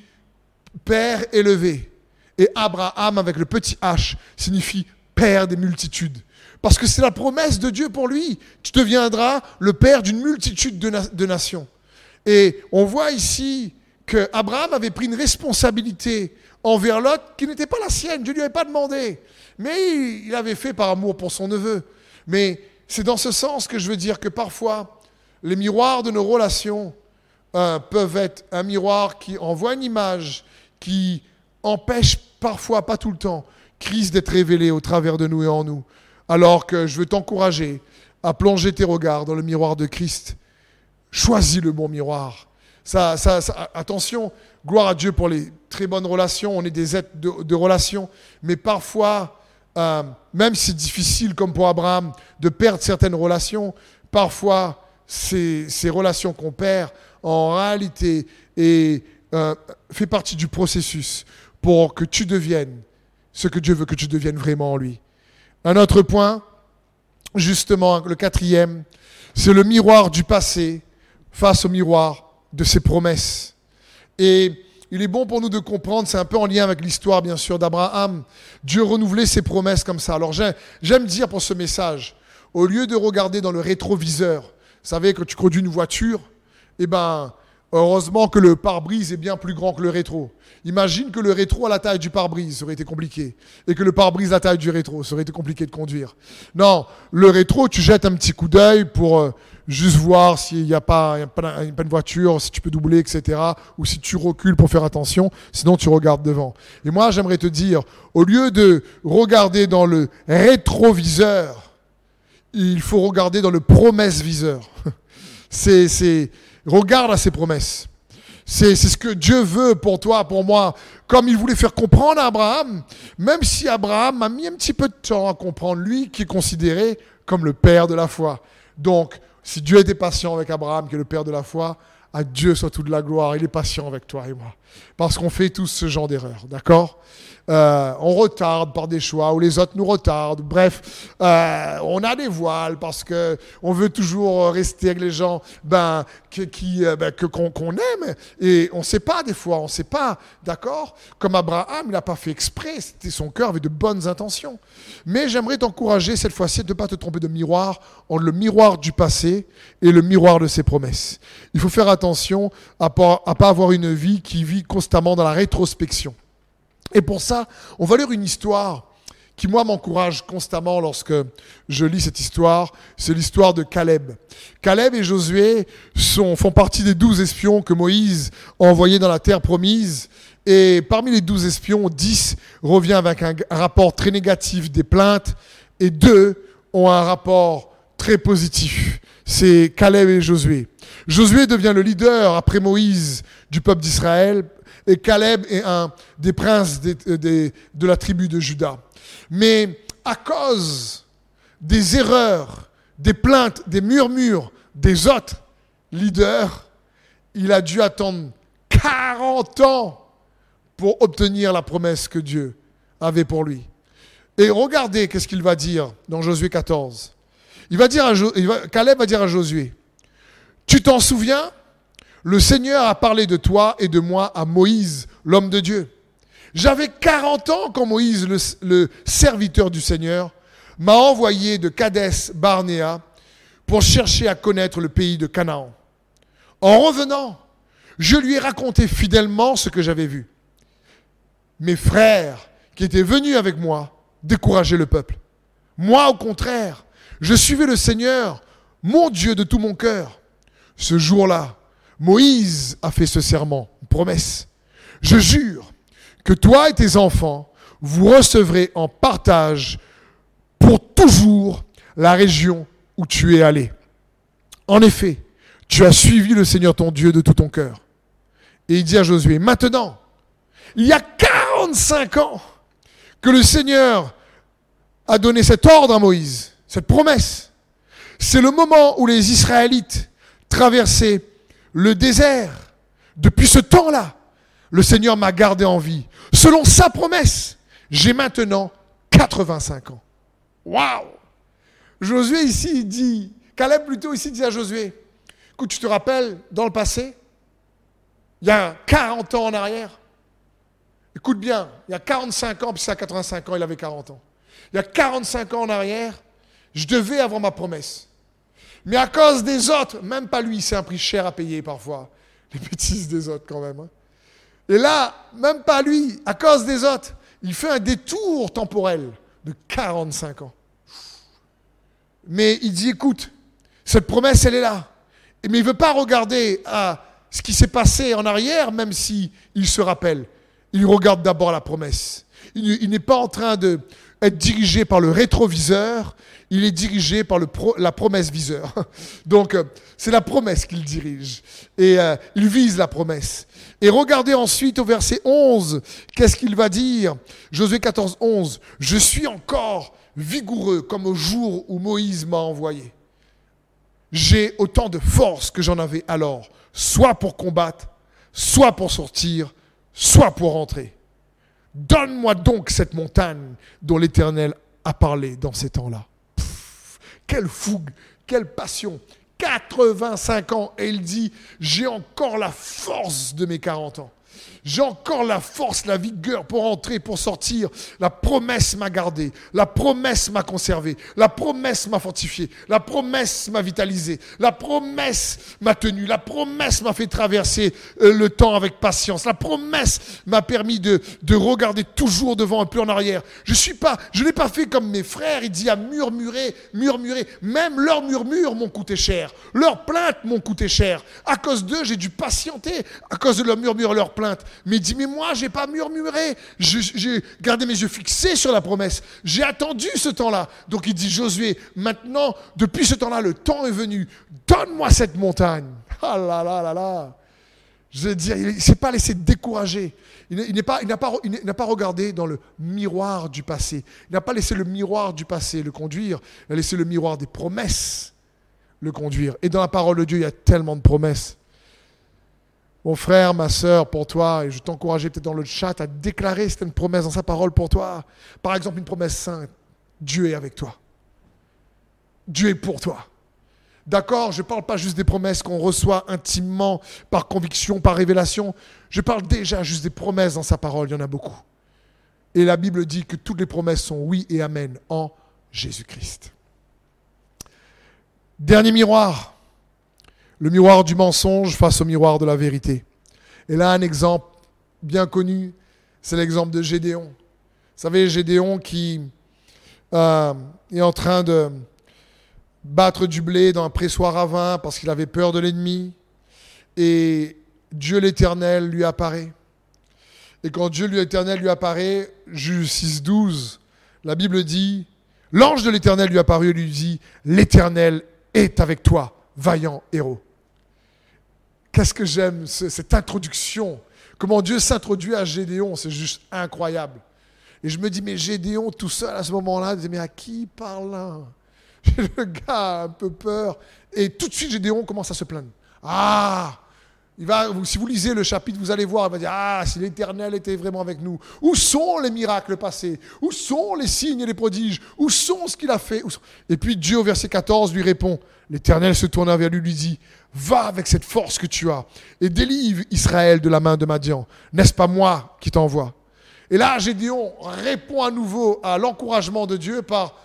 père élevé. Et Abraham, avec le petit H, signifie père des multitudes. Parce que c'est la promesse de Dieu pour lui. Tu deviendras le père d'une multitude de, nations. Et on voit ici qu'Abraham avait pris une responsabilité envers Lot qui n'était pas la sienne. Dieu ne lui avait pas demandé. Mais il avait fait par amour pour son neveu. Mais c'est dans ce sens que je veux dire que parfois, les miroirs de nos relations euh, peuvent être un miroir qui envoie une image, qui empêche parfois, pas tout le temps, Christ d'être révélé au travers de nous et en nous. Alors que je veux t'encourager à plonger tes regards dans le miroir de Christ. Choisis le bon miroir. Ça, ça, attention, gloire à Dieu pour les très bonnes relations. On est des êtres de, relations, mais parfois euh, même si c'est difficile, comme pour Abraham, de perdre certaines relations, parfois ces, relations qu'on perd, en réalité, et, euh, fait partie du processus pour que tu deviennes ce que Dieu veut que tu deviennes vraiment en lui. Un autre point, justement, le quatrième, c'est le miroir du passé face au miroir de ses promesses. Et il est bon pour nous de comprendre, c'est un peu en lien avec l'histoire bien sûr d'Abraham. Dieu renouvelait ses promesses comme ça. Alors j'aime dire pour ce message, au lieu de regarder dans le rétroviseur, vous savez, quand tu conduis une voiture, eh ben, heureusement que le pare-brise est bien plus grand que le rétro. Imagine que le rétro à la taille du pare-brise, ça aurait été compliqué. Et que le pare-brise à la taille du rétro, ça aurait été compliqué de conduire. Non, le rétro, tu jettes un petit coup d'œil pour euh, juste voir s'il n'y a, pas, une voiture, si tu peux doubler, etc. Ou si tu recules pour faire attention, sinon tu regardes devant. Et moi, j'aimerais te dire, au lieu de regarder dans le rétroviseur, il faut regarder dans le promesse-viseur. c'est, regarde à ses promesses. C'est, ce que Dieu veut pour toi, pour moi. Comme il voulait faire comprendre à Abraham, même si Abraham a mis un petit peu de temps à comprendre, lui qui est considéré comme le père de la foi. Donc, si Dieu était patient avec Abraham, qui est le père de la foi, à Dieu soit toute la gloire. Il est patient avec toi et moi. Parce qu'on fait tous ce genre d'erreurs, d'accord? Euh, On retarde par des choix ou les autres nous retardent. Bref, euh, on a des voiles parce que on veut toujours rester avec les gens ben, qui, euh, ben, que, qu'on, aime. Et on ne sait pas des fois, on ne sait pas, d'accord? Comme Abraham, il n'a pas fait exprès. C'était son cœur avec de bonnes intentions. Mais j'aimerais t'encourager cette fois-ci de ne pas te tromper de miroir entre le miroir du passé et le miroir de ses promesses. Il faut faire attention à ne pas avoir une vie qui vit constamment dans la rétrospection. Et pour ça, on va lire une histoire qui, moi, m'encourage constamment lorsque je lis cette histoire. C'est l'histoire de Caleb. Caleb et Josué font partie des douze espions que Moïse a envoyés dans la terre promise. Et parmi les douze espions, dix revient avec un rapport très négatif des plaintes et deux ont un rapport très positif. C'est Caleb et Josué. Josué devient le leader après Moïse du peuple d'Israël et Caleb est un des princes de la tribu de Juda. Mais à cause des erreurs, des plaintes, des murmures des autres leaders, il a dû attendre 40 ans pour obtenir la promesse que Dieu avait pour lui. Et regardez qu'est-ce qu'il va dire dans Josué 14. Il va dire à Caleb va dire à Josué, tu t'en souviens? Le Seigneur a parlé de toi et de moi à Moïse, l'homme de Dieu. J'avais 40 ans quand Moïse, le, serviteur du Seigneur, m'a envoyé de Cadès Barnéa pour chercher à connaître le pays de Canaan. En revenant, je lui ai raconté fidèlement ce que j'avais vu. Mes frères qui étaient venus avec moi décourageaient le peuple. Moi, au contraire, je suivais le Seigneur, mon Dieu, de tout mon cœur. Ce jour-là, Moïse a fait ce serment, une promesse. Je jure que toi et tes enfants, vous recevrez en partage pour toujours la région où tu es allé. En effet, tu as suivi le Seigneur ton Dieu de tout ton cœur. Et il dit à Josué, maintenant, il y a 45 ans que le Seigneur a donné cet ordre à Moïse, cette promesse. C'est le moment où les Israélites traversaient le désert. Depuis ce temps-là, le Seigneur m'a gardé en vie. Selon sa promesse, j'ai maintenant 85 ans. Waouh Josué ici dit, Caleb plutôt ici dit à Josué, écoute, tu te rappelles, dans le passé, il y a 40 ans en arrière, écoute bien, il y a 45 ans, puis c'est à 85 ans, il avait 40 ans. Il y a 45 ans en arrière, je devais avoir ma promesse. Mais à cause des autres, même pas lui, c'est un prix cher à payer parfois. Les bêtises des autres quand même. Hein. Et là, même pas lui, à cause des autres, il fait un détour temporel de 45 ans. Mais il dit, écoute, cette promesse, elle est là. Mais il ne veut pas regarder à ce qui s'est passé en arrière, même si il se rappelle. Il regarde d'abord la promesse. Il, n'est pas en train d'être dirigé par le rétroviseur, il est dirigé par la promesse viseur. Donc, euh, c'est la promesse qu'il dirige. Et euh, il vise la promesse. Et regardez ensuite au verset 11, qu'est-ce qu'il va dire? Josué 14, 11. Je suis encore vigoureux comme au jour où Moïse m'a envoyé. J'ai autant de force que j'en avais alors, soit pour combattre, soit pour sortir, soit pour rentrer. Donne-moi donc cette montagne dont l'Éternel a parlé dans ces temps-là. Quelle fougue, quelle passion. 85 ans et il dit, j'ai encore la force de mes 40 ans. J'ai encore la force, la vigueur pour entrer, pour sortir. La promesse m'a gardé. La promesse m'a conservé. La promesse m'a fortifié. La promesse m'a vitalisé. La promesse m'a tenu. La promesse m'a fait traverser euh, le temps avec patience. La promesse m'a permis de, de regarder toujours devant un peu en arrière. Je suis pas, je n'ai pas fait comme mes frères. Il dit à murmurer, murmurer. Même leurs murmures m'ont coûté cher. Leurs plaintes m'ont coûté cher. À cause d'eux, j'ai dû patienter. À cause de leurs murmures, leurs plaintes. Mais il dit, mais moi, j'ai pas murmuré. J'ai gardé mes yeux fixés sur la promesse. J'ai attendu ce temps-là. Donc il dit, Josué, maintenant, depuis ce temps-là, le temps est venu. Donne-moi cette montagne. Ah là là là là. Je veux dire, il ne s'est pas laissé décourager. Il n'a pas, pas, pas, regardé dans le miroir du passé. Il n'a pas laissé le miroir du passé le conduire. Il a laissé le miroir des promesses le conduire. Et dans la parole de Dieu, il y a tellement de promesses. Mon frère, ma soeur, pour toi, et je t'encourageais peut-être dans le chat à déclarer une promesse dans sa parole pour toi. Par exemple, une promesse sainte. Dieu est avec toi. Dieu est pour toi. D'accord Je ne parle pas juste des promesses qu'on reçoit intimement, par conviction, par révélation. Je parle déjà juste des promesses dans sa parole. Il y en a beaucoup. Et la Bible dit que toutes les promesses sont oui et amen en Jésus-Christ. Dernier miroir le miroir du mensonge face au miroir de la vérité. Et là, un exemple bien connu, c'est l'exemple de Gédéon. Vous savez, Gédéon qui euh, est en train de battre du blé dans un pressoir à vin parce qu'il avait peur de l'ennemi. Et Dieu l'Éternel lui apparaît. Et quand Dieu l'Éternel lui apparaît, Juge 6, 12, la Bible dit, l'ange de l'Éternel lui apparut et lui dit, l'Éternel est avec toi, vaillant héros. Qu'est-ce que j'aime cette introduction? Comment Dieu s'introduit à Gédéon, c'est juste incroyable. Et je me dis, mais Gédéon tout seul à ce moment-là, mais à qui parle là? Le gars a un peu peur. Et tout de suite, Gédéon commence à se plaindre. Ah, si vous lisez le chapitre, vous allez voir, il va dire, ah, si l'Éternel était vraiment avec nous, où sont les miracles passés? Où sont les signes et les prodiges? Où sont ce qu'il a fait? Et puis Dieu, au verset 14, lui répond, l'Éternel se tourna vers lui, lui dit, va avec cette force que tu as et délivre Israël de la main de Madian. N'est-ce pas moi qui t'envoie? Et là, Gédéon répond à nouveau à l'encouragement de Dieu par,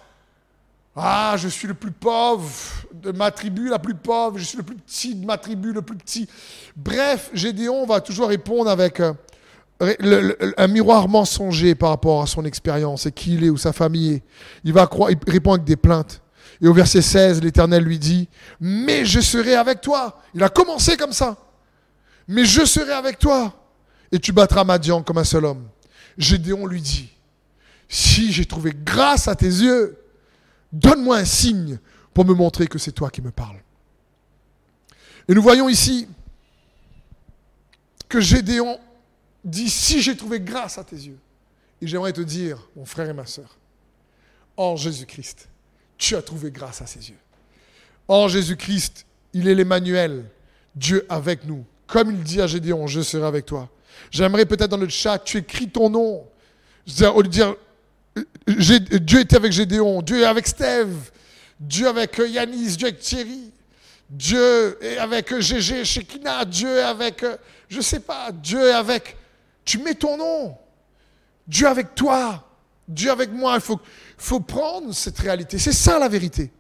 ah, je suis le plus pauvre de ma tribu, la plus pauvre, je suis le plus petit de ma tribu, le plus petit. Bref, Gédéon va toujours répondre avec euh, un miroir mensonger par rapport à son expérience et qui il est ou sa famille est. Il va croire, il répond avec des plaintes. Et au verset 16, l'Éternel lui dit, mais je serai avec toi. Il a commencé comme ça. Mais je serai avec toi. Et tu battras Madian comme un seul homme. Gédéon lui dit, si j'ai trouvé grâce à tes yeux, Donne-moi un signe pour me montrer que c'est toi qui me parles. Et nous voyons ici que Gédéon dit, si j'ai trouvé grâce à tes yeux, et j'aimerais te dire, mon frère et ma soeur, en Jésus-Christ, tu as trouvé grâce à ses yeux. En Jésus-Christ, il est l'Emmanuel, Dieu avec nous. Comme il dit à Gédéon, je serai avec toi. J'aimerais peut-être dans le chat, tu écris ton nom. Au lieu de dire, Dieu était avec Gédéon, Dieu est avec Steve, Dieu avec euh, Yanis, Dieu avec Thierry, Dieu est avec Gégé, euh, Shekina, Dieu est avec, euh, je ne sais pas, Dieu est avec. Tu mets ton nom. Dieu avec toi. Dieu avec moi. Il faut, prendre cette réalité. C'est ça la vérité.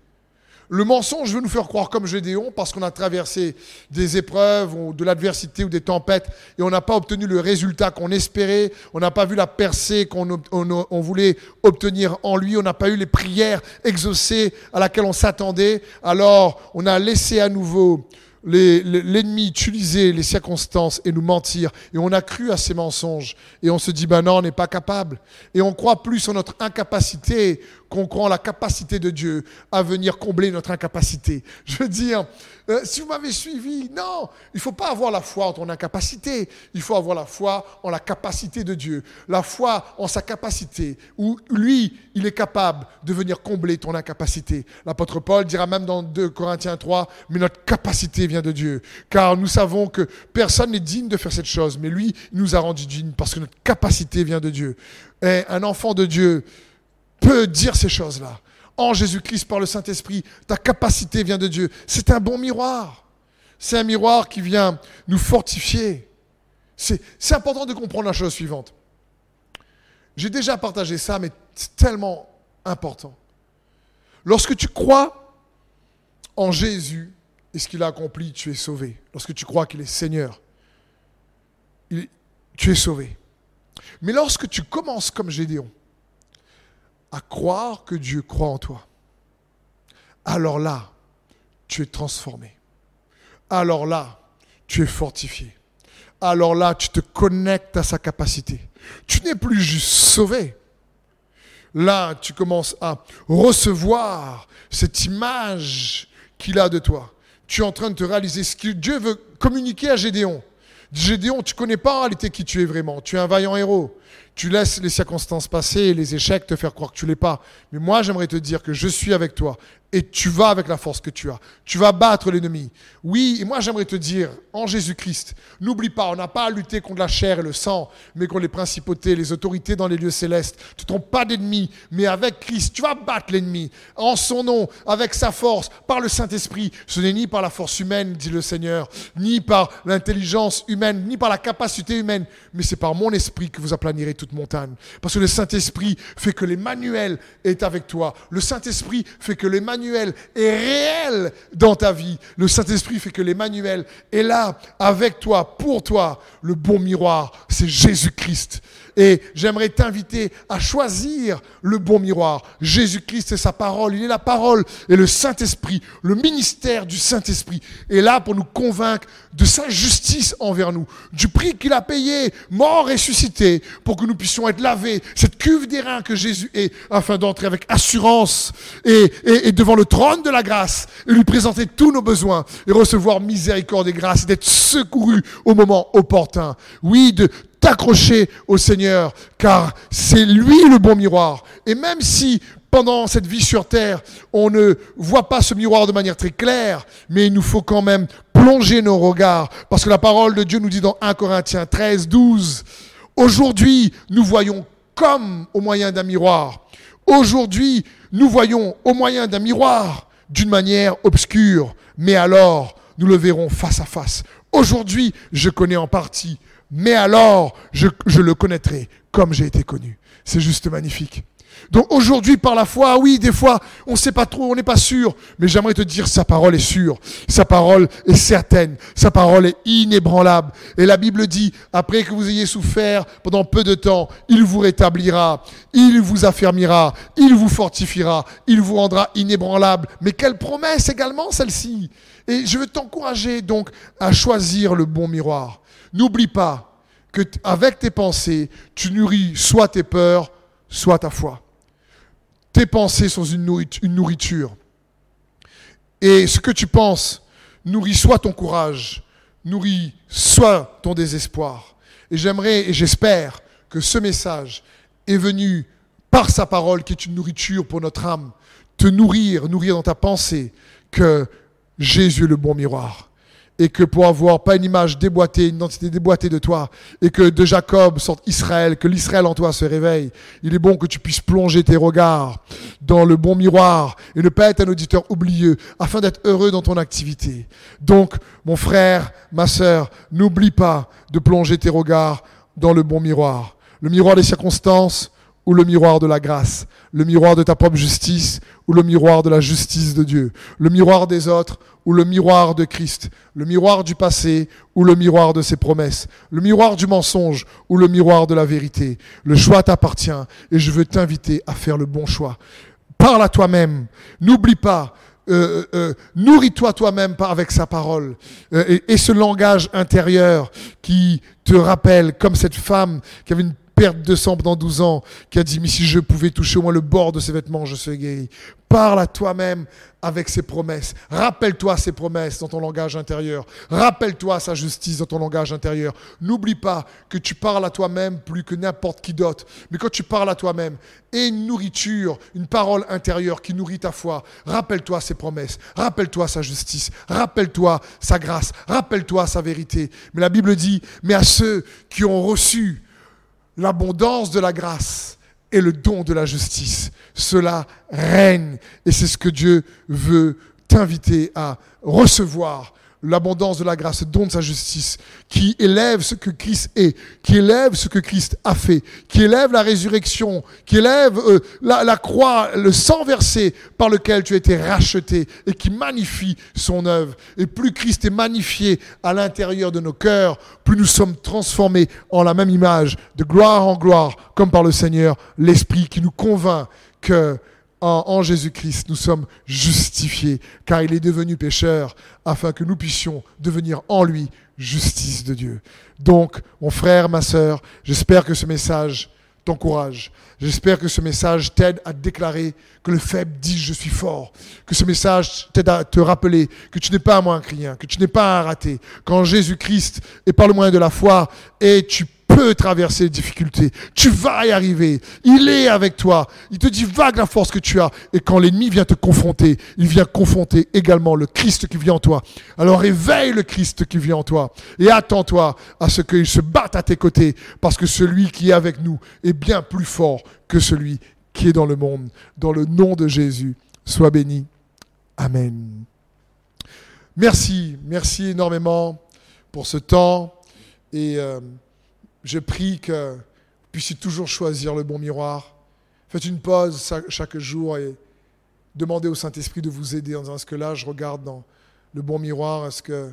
Le mensonge veut nous faire croire comme Gédéon parce qu'on a traversé des épreuves de l'adversité ou des tempêtes et on n'a pas obtenu le résultat qu'on espérait, on n'a pas vu la percée qu'on on, voulait obtenir en lui, on n'a pas eu les prières exaucées à laquelle on s'attendait. Alors on a laissé à nouveau l'ennemi utiliser les circonstances et nous mentir. Et on a cru à ces mensonges. Et on se dit, ben non, on n'est pas capable. Et on croit plus en notre incapacité qu'on croit en la capacité de Dieu à venir combler notre incapacité. Je veux dire, euh, si vous m'avez suivi, non, il ne faut pas avoir la foi en ton incapacité, il faut avoir la foi en la capacité de Dieu, la foi en sa capacité, où lui, il est capable de venir combler ton incapacité. L'apôtre Paul dira même dans 2 Corinthiens 3, mais notre capacité vient de Dieu, car nous savons que personne n'est digne de faire cette chose, mais lui, il nous a rendu dignes parce que notre capacité vient de Dieu. Et un enfant de Dieu, peut dire ces choses-là. En Jésus-Christ, par le Saint-Esprit, ta capacité vient de Dieu. C'est un bon miroir. C'est un miroir qui vient nous fortifier. C'est important de comprendre la chose suivante. J'ai déjà partagé ça, mais c'est tellement important. Lorsque tu crois en Jésus et ce qu'il a accompli, tu es sauvé. Lorsque tu crois qu'il est Seigneur, tu es sauvé. Mais lorsque tu commences comme Gédéon, à croire que Dieu croit en toi, alors là, tu es transformé. Alors là, tu es fortifié. Alors là, tu te connectes à sa capacité. Tu n'es plus juste sauvé. Là, tu commences à recevoir cette image qu'il a de toi. Tu es en train de te réaliser ce que Dieu veut communiquer à Gédéon. Gédéon, tu connais pas en réalité qui tu es vraiment. Tu es un vaillant héros. Tu laisses les circonstances passer et les échecs te faire croire que tu l'es pas. Mais moi, j'aimerais te dire que je suis avec toi et tu vas avec la force que tu as. Tu vas battre l'ennemi. Oui, et moi j'aimerais te dire, en Jésus-Christ, n'oublie pas, on n'a pas à lutter contre la chair et le sang, mais contre les principautés, les autorités dans les lieux célestes. Tu ne trompes pas d'ennemi, mais avec Christ, tu vas battre l'ennemi. En son nom, avec sa force, par le Saint-Esprit. Ce n'est ni par la force humaine, dit le Seigneur, ni par l'intelligence humaine, ni par la capacité humaine, mais c'est par mon esprit que vous aplanirez toute montagne. Parce que le Saint-Esprit fait que l'Emmanuel est avec toi. Le Saint-Esprit fait que l'Emmanuel est réel dans ta vie. Le Saint-Esprit fait que l'Emmanuel est là avec toi, pour toi. Le bon miroir, c'est Jésus-Christ. Et j'aimerais t'inviter à choisir le bon miroir. Jésus-Christ est sa parole, il est la parole. Et le Saint-Esprit, le ministère du Saint-Esprit est là pour nous convaincre de sa justice envers nous, du prix qu'il a payé, mort, ressuscité, pour que nous puissions être lavés, cette cuve d'airain que Jésus est, afin d'entrer avec assurance et, et, et, devant le trône de la grâce et lui présenter tous nos besoins et recevoir miséricorde et grâce et d'être secouru au moment opportun. Oui, de t'accrocher au Seigneur, car c'est lui le bon miroir. Et même si pendant cette vie sur terre, on ne voit pas ce miroir de manière très claire, mais il nous faut quand même plonger nos regards, parce que la parole de Dieu nous dit dans 1 Corinthiens 13, 12, aujourd'hui, nous voyons comme au moyen d'un miroir. Aujourd'hui, nous voyons au moyen d'un miroir d'une manière obscure, mais alors nous le verrons face à face. Aujourd'hui, je connais en partie, mais alors je, le connaîtrai comme j'ai été connu. C'est juste magnifique. Donc aujourd'hui, par la foi, oui, des fois, on ne sait pas trop, on n'est pas sûr, mais j'aimerais te dire, sa parole est sûre, sa parole est certaine, sa parole est inébranlable. Et la Bible dit, après que vous ayez souffert pendant peu de temps, il vous rétablira, il vous affermira, il vous fortifiera, il vous rendra inébranlable. Mais quelle promesse également celle-ci Et je veux t'encourager donc à choisir le bon miroir. N'oublie pas que avec tes pensées, tu nourris soit tes peurs, soit ta foi. Tes pensées sont une nourriture. Et ce que tu penses nourrit soit ton courage, nourrit soit ton désespoir. Et j'aimerais et j'espère que ce message est venu par sa parole qui est une nourriture pour notre âme, te nourrir, nourrir dans ta pensée que Jésus est le bon miroir et que pour avoir pas une image déboîtée, une identité déboîtée de toi, et que de Jacob sorte Israël, que l'Israël en toi se réveille, il est bon que tu puisses plonger tes regards dans le bon miroir et ne pas être un auditeur oublieux, afin d'être heureux dans ton activité. Donc, mon frère, ma sœur, n'oublie pas de plonger tes regards dans le bon miroir. Le miroir des circonstances, ou le miroir de la grâce, le miroir de ta propre justice ou le miroir de la justice de Dieu, le miroir des autres ou le miroir de Christ, le miroir du passé ou le miroir de ses promesses, le miroir du mensonge ou le miroir de la vérité. Le choix t'appartient et je veux t'inviter à faire le bon choix. Parle à toi-même, n'oublie pas, euh, euh, euh nourris-toi toi-même avec sa parole et, et, ce langage intérieur qui te rappelle, comme cette femme qui avait une perte de sang pendant 12 ans, qui a dit, mais si je pouvais toucher au moins le bord de ses vêtements, je serais guéri. Parle à toi-même avec ses promesses. Rappelle-toi ses promesses dans ton langage intérieur. Rappelle-toi sa justice dans ton langage intérieur. N'oublie pas que tu parles à toi-même plus que n'importe qui d'autre. Mais quand tu parles à toi-même, et une nourriture, une parole intérieure qui nourrit ta foi, rappelle-toi ses promesses. Rappelle-toi sa justice. Rappelle-toi sa grâce. Rappelle-toi sa vérité. Mais la Bible dit, mais à ceux qui ont reçu l'abondance de la grâce et le don de la justice. Cela règne et c'est ce que Dieu veut t'inviter à recevoir l'abondance de la grâce, don de sa justice, qui élève ce que Christ est, qui élève ce que Christ a fait, qui élève la résurrection, qui élève euh, la, croix, le sang versé par lequel tu as été racheté et qui magnifie son œuvre. Et plus Christ est magnifié à l'intérieur de nos cœurs, plus nous sommes transformés en la même image, de gloire en gloire, comme par le Seigneur, l'Esprit qui nous convainc que en, Jésus-Christ, nous sommes justifiés, car il est devenu pécheur, afin que nous puissions devenir en lui justice de Dieu. Donc, mon frère, ma sœur, j'espère que ce message t'encourage. J'espère que ce message t'aide à déclarer que le faible dit je suis fort. Que ce message t'aide à te rappeler que tu n'es pas un moins que tu n'es pas un raté. Quand Jésus-Christ est par le moyen de la foi et tu peux traverser les difficultés. Tu vas y arriver. Il est avec toi. Il te dit vague la force que tu as. Et quand l'ennemi vient te confronter, il vient confronter également le Christ qui vient en toi. Alors réveille le Christ qui vient en toi. Et attends-toi à ce qu'il se batte à tes côtés. Parce que celui qui est avec nous est bien plus fort que celui qui est dans le monde. Dans le nom de Jésus, sois béni. Amen. Merci, merci énormément pour ce temps. Et euh, je prie que vous puissiez toujours choisir le bon miroir. Faites une pause chaque jour et demandez au Saint-Esprit de vous aider en disant est-ce que là je regarde dans le bon miroir, est-ce que,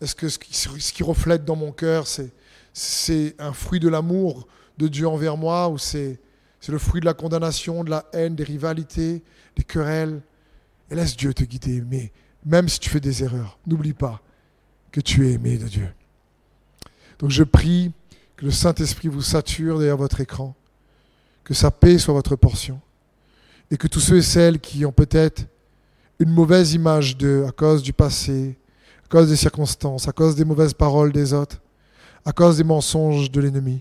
est-ce que ce qui, reflète dans mon cœur, c'est, c'est un fruit de l'amour de Dieu envers moi ou c'est, c'est le fruit de la condamnation, de la haine, des rivalités, des querelles? Et laisse Dieu te guider. Mais même si tu fais des erreurs, n'oublie pas que tu es aimé de Dieu. Donc je prie le Saint-Esprit vous sature derrière votre écran, que sa paix soit votre portion, et que tous ceux et celles qui ont peut-être une mauvaise image d'eux à cause du passé, à cause des circonstances, à cause des mauvaises paroles des autres, à cause des mensonges de l'ennemi,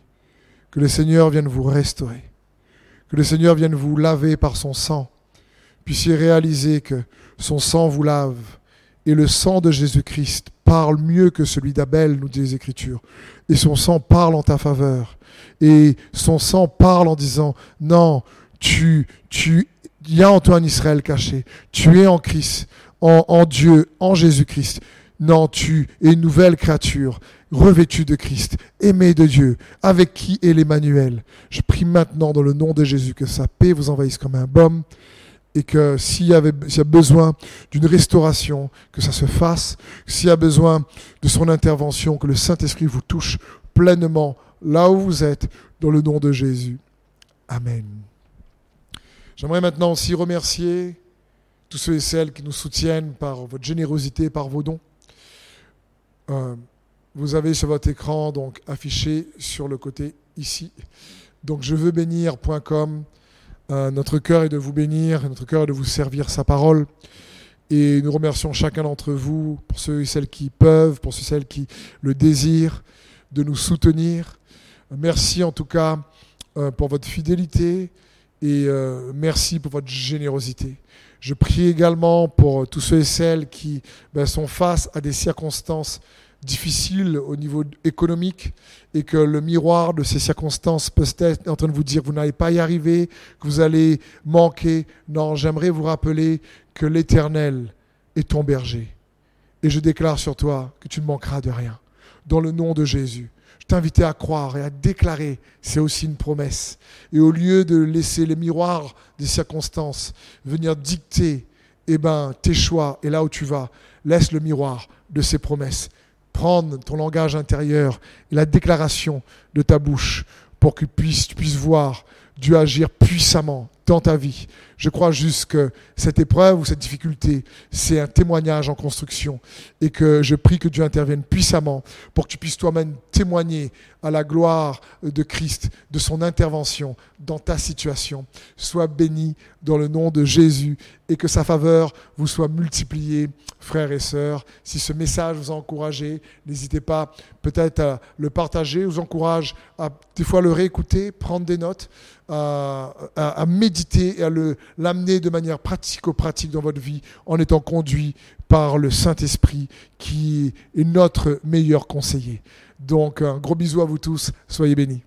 que le Seigneur vienne vous restaurer, que le Seigneur vienne vous laver par son sang, puissiez réaliser que son sang vous lave et le sang de Jésus-Christ parle mieux que celui d'Abel, nous dit les Écritures. Et son sang parle en ta faveur. Et son sang parle en disant, non, tu, tu, il y a en toi un Israël caché. Tu es en Christ, en, en Dieu, en Jésus-Christ. Non, tu es une nouvelle créature, revêtue de Christ, aimée de Dieu, avec qui est l'Emmanuel. Je prie maintenant dans le nom de Jésus que sa paix vous envahisse comme un baume et que s'il y, a besoin d'une restauration, que ça se fasse, s'il y a besoin de son intervention, que le Saint-Esprit vous touche pleinement là où vous êtes, dans le nom de Jésus. Amen. J'aimerais maintenant aussi remercier tous ceux et celles qui nous soutiennent par votre générosité, par vos dons. Euh, vous avez sur votre écran donc affiché sur le côté ici. Donc je veux bénir.com euh, notre cœur est de vous bénir, notre cœur est de vous servir sa parole. Et nous remercions chacun d'entre vous, pour ceux et celles qui peuvent, pour ceux et celles qui le désirent, de nous soutenir. Merci en tout cas euh, pour votre fidélité et euh, merci pour votre générosité. Je prie également pour tous ceux et celles qui ben, sont face à des circonstances difficile au niveau économique et que le miroir de ces circonstances peut être en train de vous dire vous n'allez pas y arriver, que vous allez manquer. Non, j'aimerais vous rappeler que l'Éternel est ton berger. Et je déclare sur toi que tu ne manqueras de rien. Dans le nom de Jésus. Je t'invite à croire et à déclarer, c'est aussi une promesse. Et au lieu de laisser les miroirs des circonstances venir dicter eh ben, tes choix et là où tu vas, laisse le miroir de ces promesses prendre ton langage intérieur et la déclaration de ta bouche pour que tu puisses voir Dieu agir puissamment dans ta vie. Je crois juste que cette épreuve ou cette difficulté, c'est un témoignage en construction et que je prie que Dieu intervienne puissamment pour que tu puisses toi-même témoigner à la gloire de Christ, de son intervention dans ta situation. Sois béni dans le nom de Jésus et que sa faveur vous soit multipliée, frères et sœurs. Si ce message vous a encouragé, n'hésitez pas peut-être à le partager. Je vous encourage à des fois le réécouter, prendre des notes, à, à méditer et à l'amener de manière pratico-pratique dans votre vie en étant conduit par le Saint-Esprit qui est notre meilleur conseiller. Donc un gros bisou à vous tous, soyez bénis.